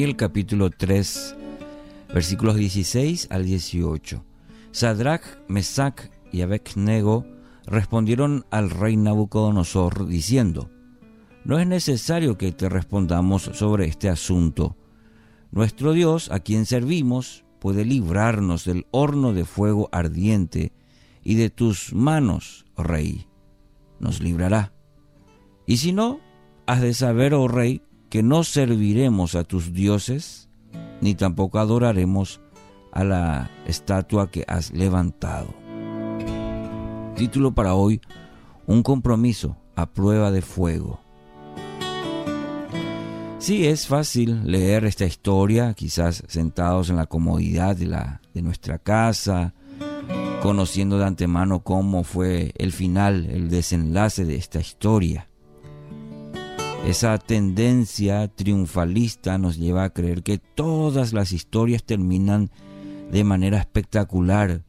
Daniel capítulo 3, versículos 16 al 18. Sadrach, Mesach y Abednego respondieron al rey Nabucodonosor diciendo, No es necesario que te respondamos sobre este asunto. Nuestro Dios, a quien servimos, puede librarnos del horno de fuego ardiente y de tus manos, rey. Nos librará. Y si no, has de saber, oh rey, que no serviremos a tus dioses, ni tampoco adoraremos a la estatua que has levantado. Título para hoy, un compromiso a prueba de fuego. Sí, es fácil leer esta historia, quizás sentados en la comodidad de, la, de nuestra casa, conociendo de antemano cómo fue el final, el desenlace de esta historia. Esa tendencia triunfalista nos lleva a creer que todas las historias terminan de manera espectacular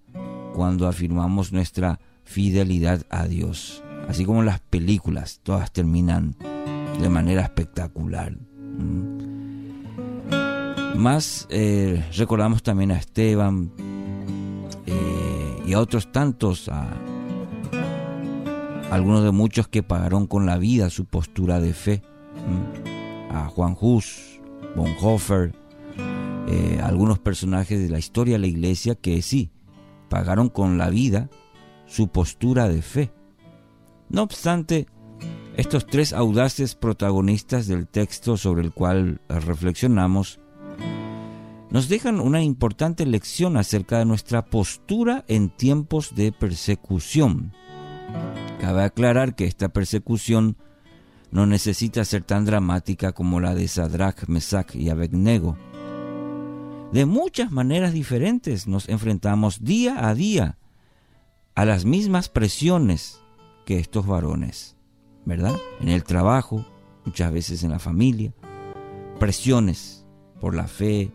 cuando afirmamos nuestra fidelidad a Dios. Así como las películas, todas terminan de manera espectacular. Mm. Más eh, recordamos también a Esteban eh, y a otros tantos, a algunos de muchos que pagaron con la vida su postura de fe. A Juan Hus, Bonhoeffer, eh, algunos personajes de la historia de la iglesia que sí, pagaron con la vida su postura de fe. No obstante, estos tres audaces protagonistas del texto sobre el cual reflexionamos nos dejan una importante lección acerca de nuestra postura en tiempos de persecución. Cabe aclarar que esta persecución no necesita ser tan dramática como la de Sadrach, Mesach y Abednego. De muchas maneras diferentes nos enfrentamos día a día a las mismas presiones que estos varones, ¿verdad? En el trabajo, muchas veces en la familia, presiones por la fe.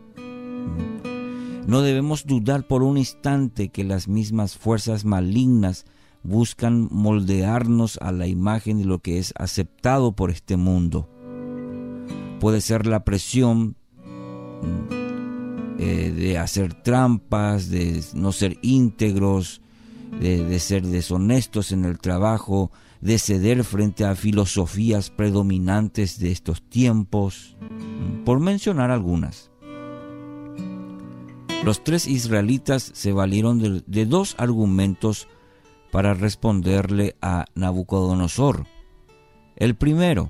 No debemos dudar por un instante que las mismas fuerzas malignas buscan moldearnos a la imagen de lo que es aceptado por este mundo. Puede ser la presión eh, de hacer trampas, de no ser íntegros, de, ser deshonestos en el trabajo, de ceder frente a filosofías predominantes de estos tiempos, por mencionar algunas. Los tres israelitas se valieron de, de dos argumentos para responderle a Nabucodonosor. El primero,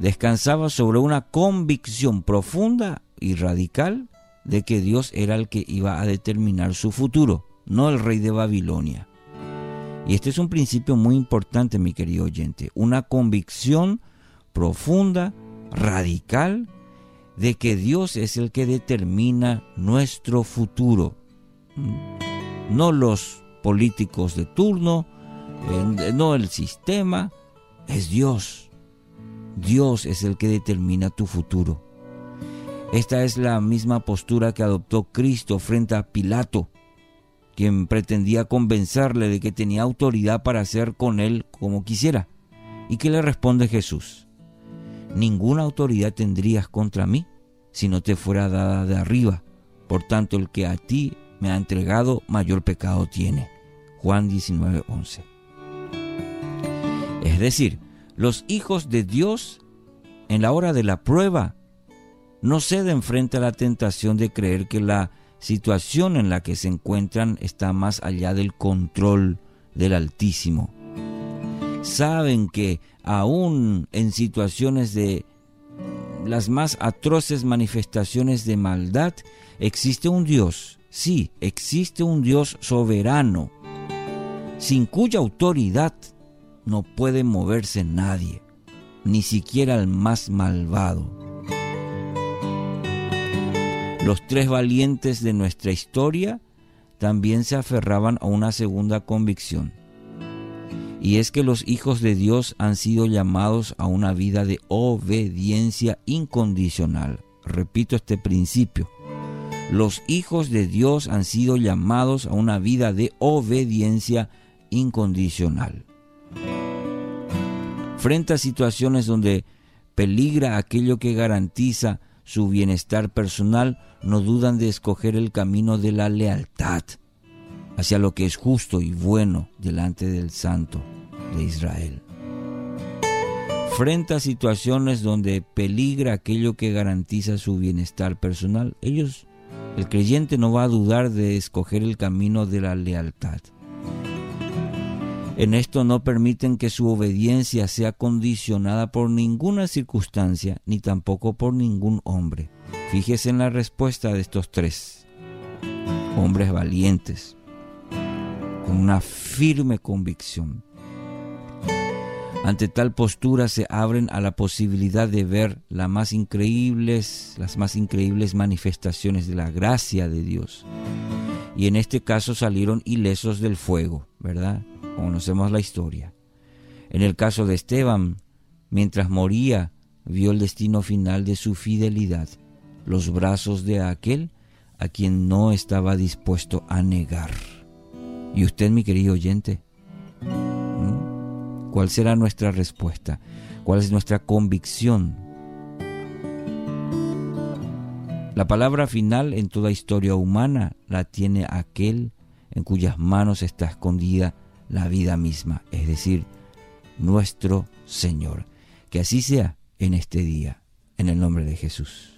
descansaba sobre una convicción profunda y radical de que Dios era el que iba a determinar su futuro, no el rey de Babilonia. Y este es un principio muy importante, mi querido oyente, una convicción profunda, radical, de que Dios es el que determina nuestro futuro, no los políticos de turno, no el sistema, es Dios. Dios es el que determina tu futuro. Esta es la misma postura que adoptó Cristo frente a Pilato, quien pretendía convencerle de que tenía autoridad para hacer con él como quisiera. ¿Y qué le responde Jesús? Ninguna autoridad tendrías contra mí si no te fuera dada de arriba. Por tanto, el que a ti me ha entregado, mayor pecado tiene. Juan 19:11. Es decir, los hijos de Dios en la hora de la prueba no ceden frente a la tentación de creer que la situación en la que se encuentran está más allá del control del Altísimo. Saben que aún en situaciones de las más atroces manifestaciones de maldad, existe un Dios, sí, existe un Dios soberano, sin cuya autoridad no puede moverse nadie, ni siquiera el más malvado. Los tres valientes de nuestra historia también se aferraban a una segunda convicción, y es que los hijos de Dios han sido llamados a una vida de obediencia incondicional. Repito este principio. Los hijos de Dios han sido llamados a una vida de obediencia incondicional. Frente a situaciones donde peligra aquello que garantiza su bienestar personal, no dudan de escoger el camino de la lealtad hacia lo que es justo y bueno delante del Santo de Israel. Frente a situaciones donde peligra aquello que garantiza su bienestar personal, ellos, el creyente no va a dudar de escoger el camino de la lealtad. En esto no permiten que su obediencia sea condicionada por ninguna circunstancia ni tampoco por ningún hombre. Fíjese en la respuesta de estos tres hombres valientes, con una firme convicción. Ante tal postura se abren a la posibilidad de ver las más increíbles, las más increíbles manifestaciones de la gracia de Dios. Y en este caso salieron ilesos del fuego, ¿verdad? Conocemos la historia. En el caso de Esteban, mientras moría, vio el destino final de su fidelidad, los brazos de aquel a quien no estaba dispuesto a negar. ¿Y usted, mi querido oyente? ¿Cuál será nuestra respuesta? ¿Cuál es nuestra convicción? La palabra final en toda historia humana la tiene aquel en cuyas manos está escondida la vida misma, es decir, nuestro Señor. Que así sea en este día, en el nombre de Jesús.